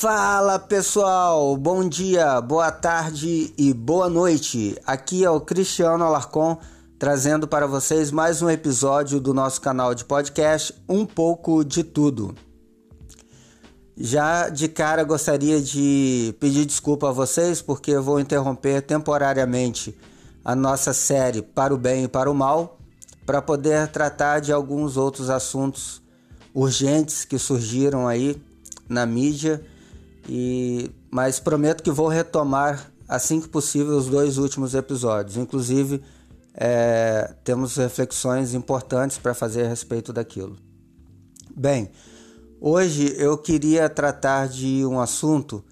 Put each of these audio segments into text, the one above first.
Fala pessoal, bom dia, boa tarde e boa noite. Aqui é o Cristiano Alarcon trazendo para vocês mais um episódio do nosso canal de podcast Um pouco de tudo. Já de cara gostaria de pedir desculpa a vocês porque eu vou interromper temporariamente a nossa série Para o Bem e para o Mal para poder tratar de alguns outros assuntos urgentes que surgiram aí na mídia e mas prometo que vou retomar assim que possível os dois últimos episódios. Inclusive é, temos reflexões importantes para fazer a respeito daquilo. Bem, hoje eu queria tratar de um assunto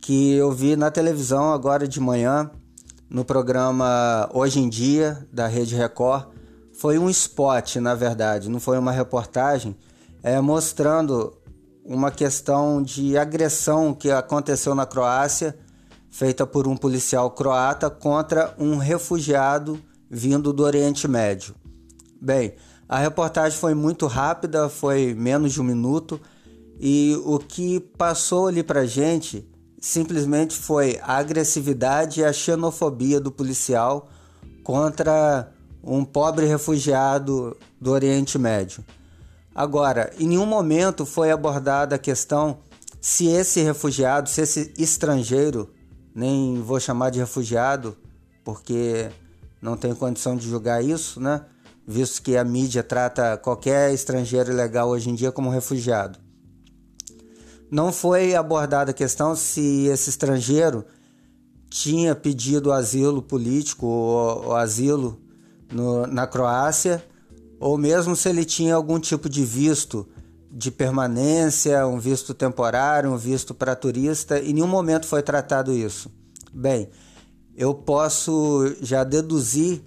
que eu vi na televisão agora de manhã, no programa Hoje em Dia, da Rede Record. Foi um spot, na verdade, não foi uma reportagem, é, mostrando uma questão de agressão que aconteceu na Croácia, feita por um policial croata contra um refugiado vindo do Oriente Médio. Bem, a reportagem foi muito rápida, foi menos de um minuto, e o que passou ali pra gente simplesmente foi a agressividade e a xenofobia do policial contra um pobre refugiado do Oriente Médio. Agora, em nenhum momento foi abordada a questão se esse refugiado, se esse estrangeiro, nem vou chamar de refugiado, porque não tenho condição de julgar isso, né? Visto que a mídia trata qualquer estrangeiro ilegal hoje em dia como refugiado. Não foi abordada a questão se esse estrangeiro tinha pedido asilo político ou, ou asilo no, na Croácia, ou mesmo se ele tinha algum tipo de visto de permanência, um visto temporário, um visto para turista, em nenhum momento foi tratado isso. Bem, eu posso já deduzir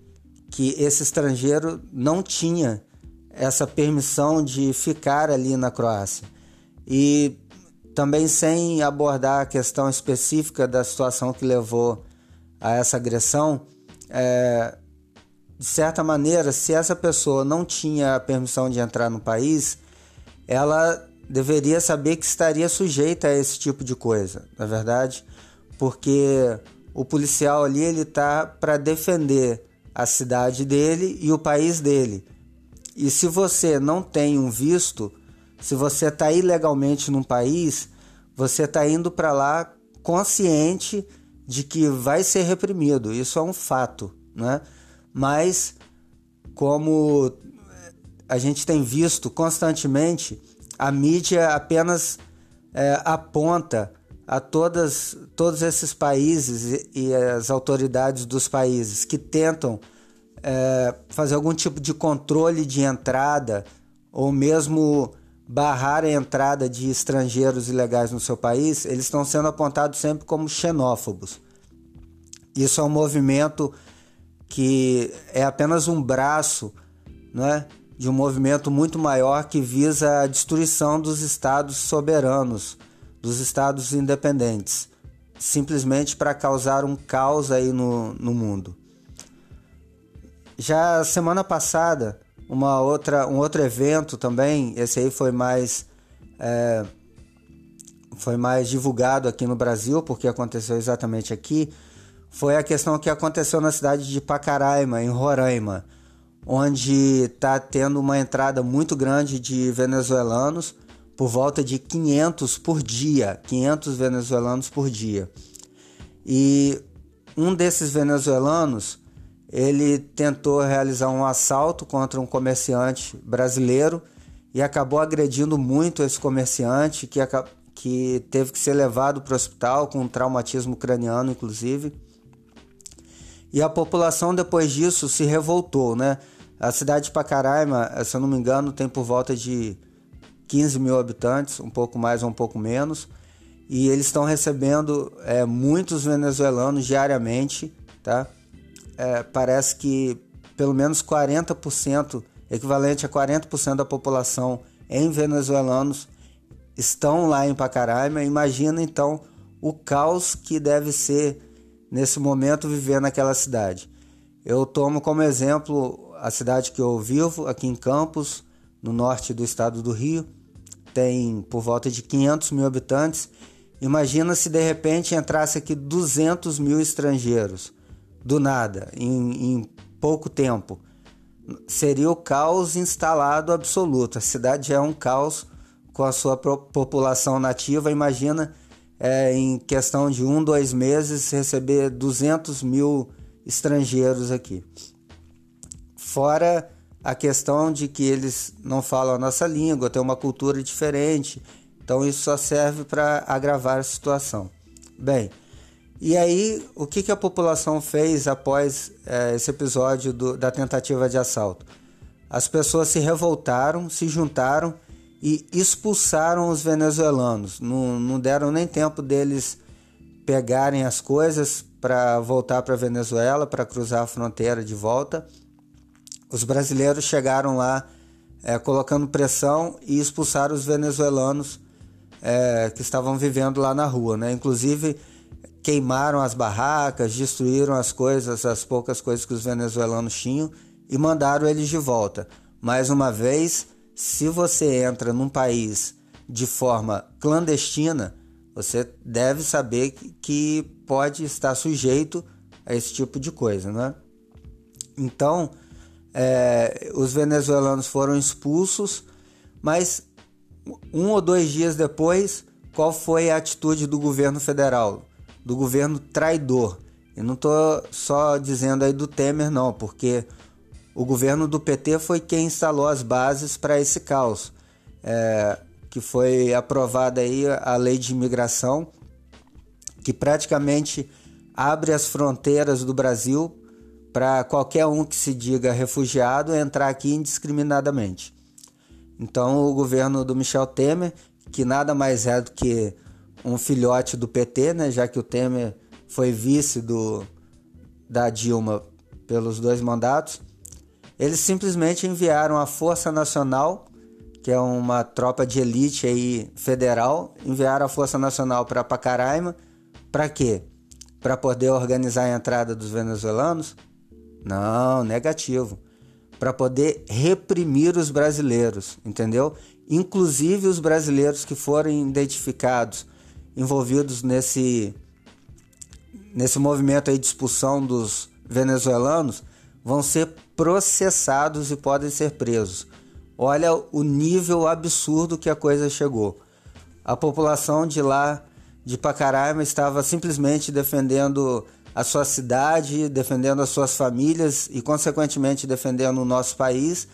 que esse estrangeiro não tinha essa permissão de ficar ali na Croácia. E também sem abordar a questão específica da situação que levou a essa agressão, é, de certa maneira, se essa pessoa não tinha a permissão de entrar no país, ela deveria saber que estaria sujeita a esse tipo de coisa, na é verdade, porque o policial ali ele tá para defender a cidade dele e o país dele. E se você não tem um visto, se você está ilegalmente num país, você está indo para lá consciente de que vai ser reprimido. Isso é um fato, né? Mas como a gente tem visto constantemente, a mídia apenas é, aponta a todas, todos esses países e, e as autoridades dos países que tentam é, fazer algum tipo de controle de entrada ou mesmo barrar a entrada de estrangeiros ilegais no seu país, eles estão sendo apontados sempre como xenófobos. Isso é um movimento que é apenas um braço né, de um movimento muito maior que visa a destruição dos estados soberanos dos estados independentes, simplesmente para causar um caos aí no, no mundo. Já semana passada, uma outra, um outro evento também, esse aí foi mais é, foi mais divulgado aqui no Brasil, porque aconteceu exatamente aqui, foi a questão que aconteceu na cidade de Pacaraima, em Roraima, onde está tendo uma entrada muito grande de venezuelanos por volta de 500 por dia, 500 venezuelanos por dia. E um desses venezuelanos, ele tentou realizar um assalto contra um comerciante brasileiro e acabou agredindo muito esse comerciante que, que teve que ser levado para o hospital com um traumatismo craniano, inclusive. E a população depois disso se revoltou, né? A cidade de Pacaraima, se eu não me engano, tem por volta de 15 mil habitantes, um pouco mais ou um pouco menos, e eles estão recebendo é, muitos venezuelanos diariamente, tá? É, parece que pelo menos 40%, equivalente a 40% da população em venezuelanos estão lá em Pacaraima. Imagina então o caos que deve ser nesse momento viver naquela cidade. Eu tomo como exemplo a cidade que eu vivo, aqui em Campos, no norte do estado do Rio tem por volta de 500 mil habitantes Imagina se de repente entrasse aqui 200 mil estrangeiros, do nada, em, em pouco tempo. Seria o caos instalado absoluto. A cidade é um caos com a sua população nativa. Imagina é, em questão de um, dois meses receber 200 mil estrangeiros aqui. Fora a questão de que eles não falam a nossa língua, têm uma cultura diferente, então isso só serve para agravar a situação. Bem, e aí o que, que a população fez após é, esse episódio do, da tentativa de assalto? As pessoas se revoltaram, se juntaram e expulsaram os venezuelanos. Não, não deram nem tempo deles pegarem as coisas para voltar para a Venezuela, para cruzar a fronteira de volta os brasileiros chegaram lá é, colocando pressão e expulsaram os venezuelanos é, que estavam vivendo lá na rua, né? Inclusive queimaram as barracas, destruíram as coisas, as poucas coisas que os venezuelanos tinham e mandaram eles de volta. Mais uma vez, se você entra num país de forma clandestina, você deve saber que pode estar sujeito a esse tipo de coisa, né? Então, é, os venezuelanos foram expulsos, mas um ou dois dias depois, qual foi a atitude do governo federal, do governo traidor? Eu não estou só dizendo aí do Temer, não, porque o governo do PT foi quem instalou as bases para esse caos, é, que foi aprovada aí a lei de imigração, que praticamente abre as fronteiras do Brasil para qualquer um que se diga refugiado entrar aqui indiscriminadamente. Então, o governo do Michel Temer, que nada mais é do que um filhote do PT, né, já que o Temer foi vice do, da Dilma pelos dois mandatos, eles simplesmente enviaram a Força Nacional, que é uma tropa de elite aí federal, enviaram a Força Nacional para Pacaraima, para quê? Para poder organizar a entrada dos venezuelanos? Não, negativo. Para poder reprimir os brasileiros, entendeu? Inclusive os brasileiros que forem identificados envolvidos nesse nesse movimento aí de expulsão dos venezuelanos vão ser processados e podem ser presos. Olha o nível absurdo que a coisa chegou. A população de lá de Pacaraima estava simplesmente defendendo a sua cidade, defendendo as suas famílias e, consequentemente, defendendo o nosso país.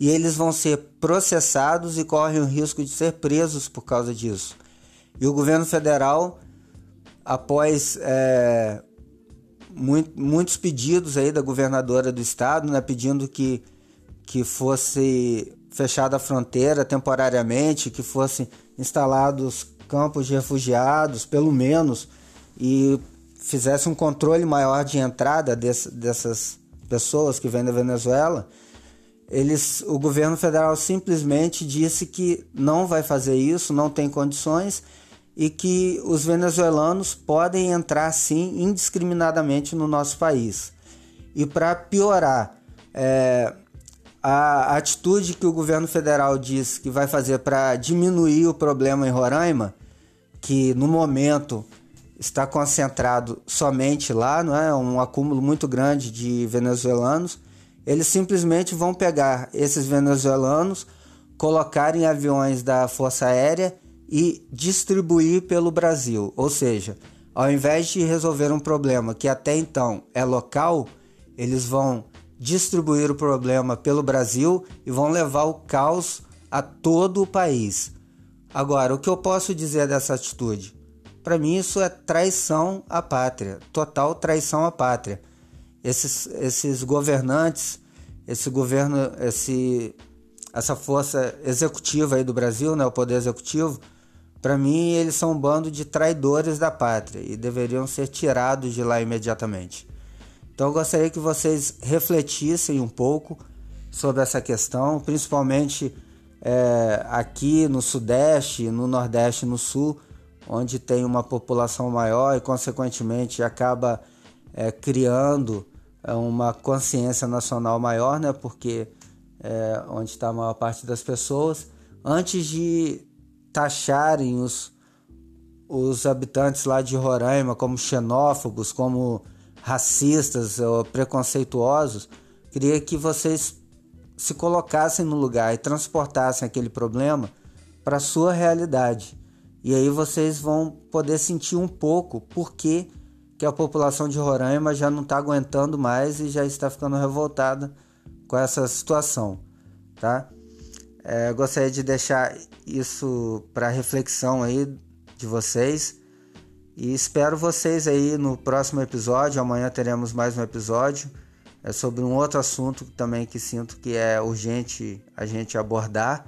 E eles vão ser processados e correm o risco de ser presos por causa disso. E o governo federal, após é, muito, muitos pedidos aí da governadora do estado, né, pedindo que, que fosse fechada a fronteira temporariamente, que fossem instalados campos de refugiados, pelo menos, e fizesse um controle maior de entrada desse, dessas pessoas que vêm da Venezuela, eles, o governo federal simplesmente disse que não vai fazer isso, não tem condições e que os venezuelanos podem entrar sim indiscriminadamente no nosso país. E para piorar, é, a atitude que o governo federal diz que vai fazer para diminuir o problema em Roraima, que no momento está concentrado somente lá, não é? Um acúmulo muito grande de venezuelanos. Eles simplesmente vão pegar esses venezuelanos, colocar em aviões da Força Aérea e distribuir pelo Brasil. Ou seja, ao invés de resolver um problema que até então é local, eles vão distribuir o problema pelo Brasil e vão levar o caos a todo o país. Agora, o que eu posso dizer dessa atitude? Para mim isso é traição à pátria, total traição à pátria. Esses, esses governantes, esse governo, esse, essa força executiva aí do Brasil, né, o poder executivo, para mim eles são um bando de traidores da pátria e deveriam ser tirados de lá imediatamente. Então eu gostaria que vocês refletissem um pouco sobre essa questão, principalmente é, aqui no Sudeste, no Nordeste, no Sul onde tem uma população maior e, consequentemente, acaba é, criando é, uma consciência nacional maior, né? Porque é onde está a maior parte das pessoas, antes de taxarem os, os habitantes lá de Roraima como xenófobos, como racistas ou preconceituosos, queria que vocês se colocassem no lugar e transportassem aquele problema para a sua realidade. E aí vocês vão poder sentir um pouco por que a população de Roraima já não está aguentando mais e já está ficando revoltada com essa situação, tá? É, gostaria de deixar isso para reflexão aí de vocês e espero vocês aí no próximo episódio. Amanhã teremos mais um episódio é sobre um outro assunto também que sinto que é urgente a gente abordar.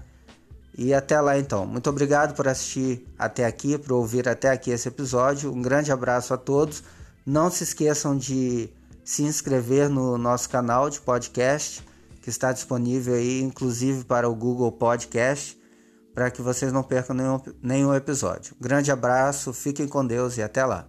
E até lá então. Muito obrigado por assistir até aqui, por ouvir até aqui esse episódio. Um grande abraço a todos. Não se esqueçam de se inscrever no nosso canal de podcast, que está disponível aí, inclusive para o Google Podcast, para que vocês não percam nenhum, nenhum episódio. Grande abraço, fiquem com Deus e até lá.